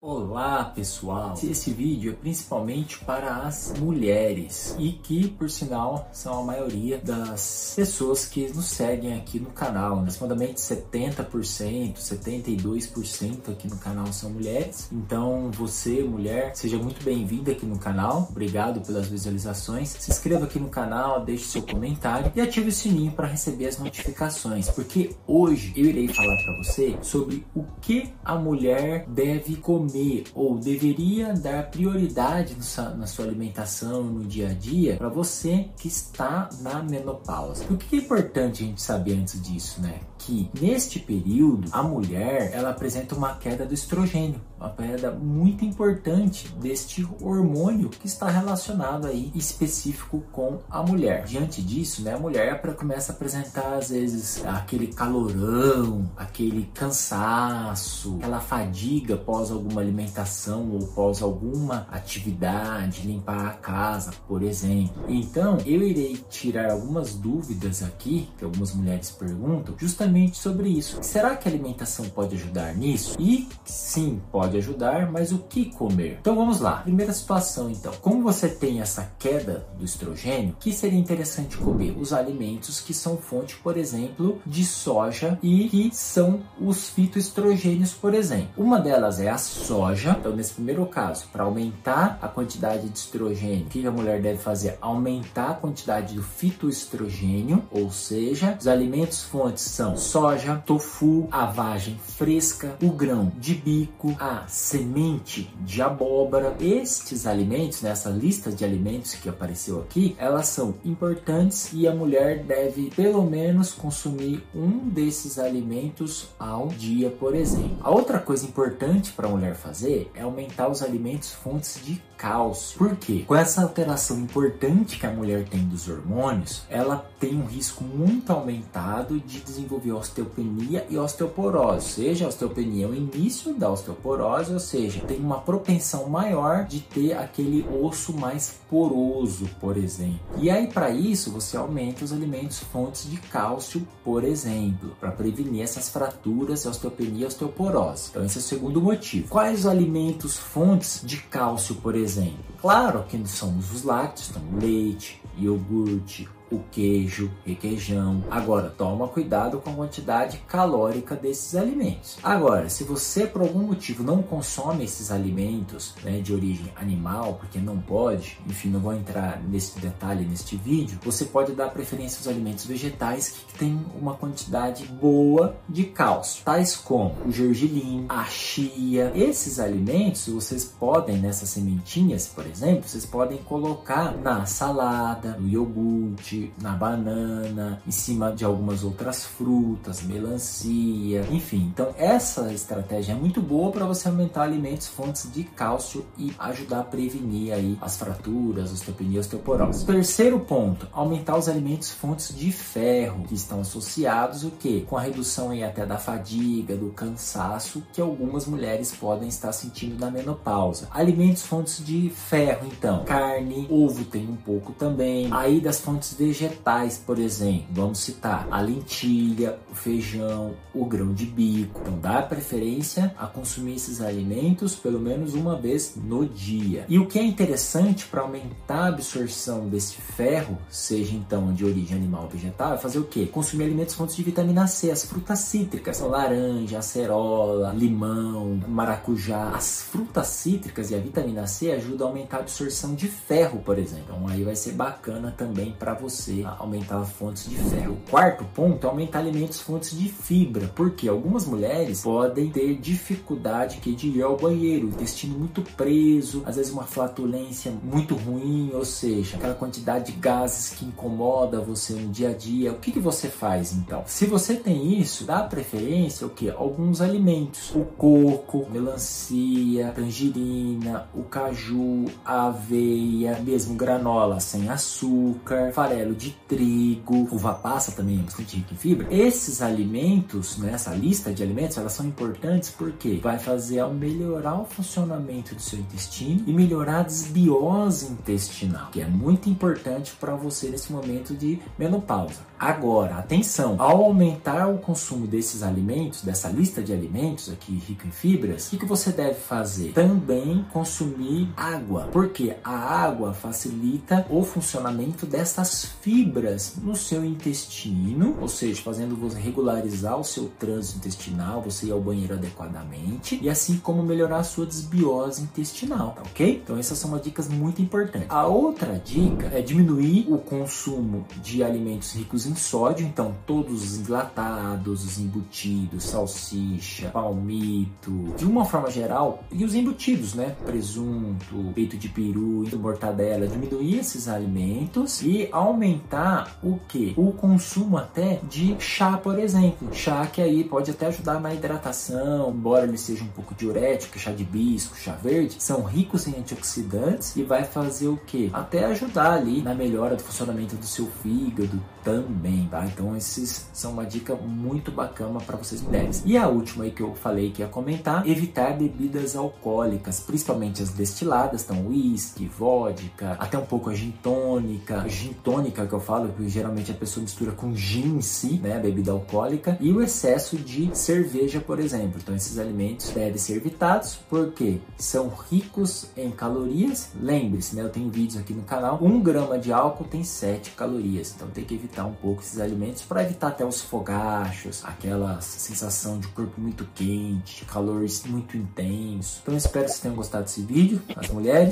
Olá pessoal, esse vídeo é principalmente para as mulheres e que por sinal são a maioria das pessoas que nos seguem aqui no canal, aproximadamente 70%, 72% aqui no canal são mulheres, então você mulher, seja muito bem-vinda aqui no canal, obrigado pelas visualizações, se inscreva aqui no canal, deixe seu comentário e ative o sininho para receber as notificações, porque hoje eu irei falar para você sobre o que a mulher deve comer comer ou deveria dar prioridade na sua alimentação no dia a dia para você que está na menopausa. O que é importante a gente saber antes disso, né? Que neste período a mulher ela apresenta uma queda do estrogênio, uma queda muito importante deste hormônio que está relacionado aí específico com a mulher. Diante disso, né, a mulher começa a apresentar às vezes aquele calorão, aquele cansaço, aquela fadiga pós alguma alguma alimentação ou após alguma atividade, limpar a casa, por exemplo. Então, eu irei tirar algumas dúvidas aqui, que algumas mulheres perguntam, justamente sobre isso. Será que a alimentação pode ajudar nisso? E sim, pode ajudar, mas o que comer? Então vamos lá. Primeira situação, então. Como você tem essa queda do estrogênio, que seria interessante comer? Os alimentos que são fonte, por exemplo, de soja e que são os fitoestrogênios, por exemplo. Uma delas é a soja. Então, nesse primeiro caso, para aumentar a quantidade de estrogênio, o que a mulher deve fazer? Aumentar a quantidade do fitoestrogênio, ou seja, os alimentos fontes são soja, tofu, a vagem fresca, o grão de bico, a semente de abóbora. Estes alimentos, nessa lista de alimentos que apareceu aqui, elas são importantes e a mulher deve pelo menos consumir um desses alimentos ao dia, por exemplo. A outra coisa importante para a mulher fazer é aumentar os alimentos fontes de cálcio. Por quê? Com essa alteração importante que a mulher tem dos hormônios, ela tem um risco muito aumentado de desenvolver osteopenia e osteoporose. Ou seja, a osteopenia é o início da osteoporose, ou seja, tem uma propensão maior de ter aquele osso mais poroso, por exemplo. E aí, para isso, você aumenta os alimentos fontes de cálcio, por exemplo, para prevenir essas fraturas, osteopenia e osteoporose. Então, esse é o segundo motivo. Quais os alimentos fontes de cálcio, por exemplo? Claro que somos os lácteos, então leite, iogurte, o queijo, requeijão. Agora, toma cuidado com a quantidade calórica desses alimentos. Agora, se você por algum motivo não consome esses alimentos né, de origem animal, porque não pode, enfim, não vou entrar nesse detalhe neste vídeo, você pode dar preferência aos alimentos vegetais que têm uma quantidade boa de cálcio, tais como o gergelim, a chia. Esses alimentos vocês podem, nessas sementinhas, por exemplo, vocês podem colocar na salada, no iogurte, na banana, em cima de algumas outras frutas, melancia, enfim. Então essa estratégia é muito boa para você aumentar alimentos fontes de cálcio e ajudar a prevenir aí as fraturas, osteopenia, osteoporose. Terceiro ponto, aumentar os alimentos fontes de ferro que estão associados o que? Com a redução aí até da fadiga, do cansaço que algumas mulheres podem estar sentindo na menopausa. Alimentos fontes de ferro, então, carne, ovo tem um pouco também. Aí das fontes vegetais, por exemplo, vamos citar a lentilha, o feijão, o grão de bico. Então, dá preferência a consumir esses alimentos pelo menos uma vez no dia. E o que é interessante para aumentar a absorção desse ferro, seja então de origem animal ou vegetal, é fazer o que? Consumir alimentos fontes de vitamina C, as frutas cítricas, são laranja, acerola, limão, maracujá. As frutas cítricas e a vitamina C ajudam a aumentar a absorção de ferro, por exemplo. Então aí vai ser bacana também para você aumentar fontes de ferro. O quarto ponto é aumentar alimentos fontes de fibra, porque algumas mulheres podem ter dificuldade de ir ao banheiro, intestino muito preso, às vezes uma flatulência muito ruim, ou seja, aquela quantidade de gases que incomoda você no dia a dia. O que, que você faz então? Se você tem isso, dá preferência o que? Alguns alimentos: o coco, melancia, tangerina, o caju, aveia, mesmo granola sem açúcar, farelo de trigo, uva passa também é bastante rica em fibra. Esses alimentos, nessa né, lista de alimentos, elas são importantes porque vai fazer ao melhorar o funcionamento do seu intestino e melhorar a desbiose intestinal, que é muito importante para você nesse momento de menopausa. Agora, atenção, ao aumentar o consumo desses alimentos, dessa lista de alimentos aqui rico em fibras, o que, que você deve fazer? Também consumir água, porque a água facilita o funcionamento dessas fibras no seu intestino, ou seja, fazendo você regularizar o seu trânsito intestinal, você ir ao banheiro adequadamente e assim como melhorar a sua desbiose intestinal, tá ok? Então essas são dicas muito importantes. A outra dica é diminuir o consumo de alimentos ricos em sódio, então todos os enlatados, os embutidos, salsicha, palmito, de uma forma geral, e os embutidos, né? Presunto, peito de peru, mortadela, diminuir esses alimentos e aumentar o que? O consumo até de chá, por exemplo. Chá que aí pode até ajudar na hidratação, embora ele seja um pouco diurético, chá de bisco, chá verde, são ricos em antioxidantes e vai fazer o que? Até ajudar ali na melhora do funcionamento do seu fígado também, tá? Então esses são uma dica muito bacana para vocês mulheres. E a última aí que eu falei que ia comentar, evitar bebidas alcoólicas, principalmente as destiladas, então whisky, vodka, até um pouco a gin tônica, gin tônica que eu falo, que geralmente a pessoa mistura com gin em si, né, a bebida alcoólica, e o excesso de cerveja, por exemplo. Então esses alimentos devem ser evitados porque são ricos em calorias. Lembre-se, né, eu tenho vídeos aqui no canal, um grama de álcool tem 7 calorias, então tem que evitar um pouco esses alimentos para evitar até os fogachos, aquela sensação de corpo muito quente, calor muito intenso. Então espero que vocês tenham gostado desse vídeo, as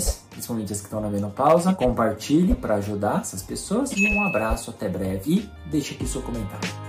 mulheres, principalmente as que estão na menopausa, compartilhe para ajudar essas pessoas e um abraço, até breve e deixe aqui seu comentário.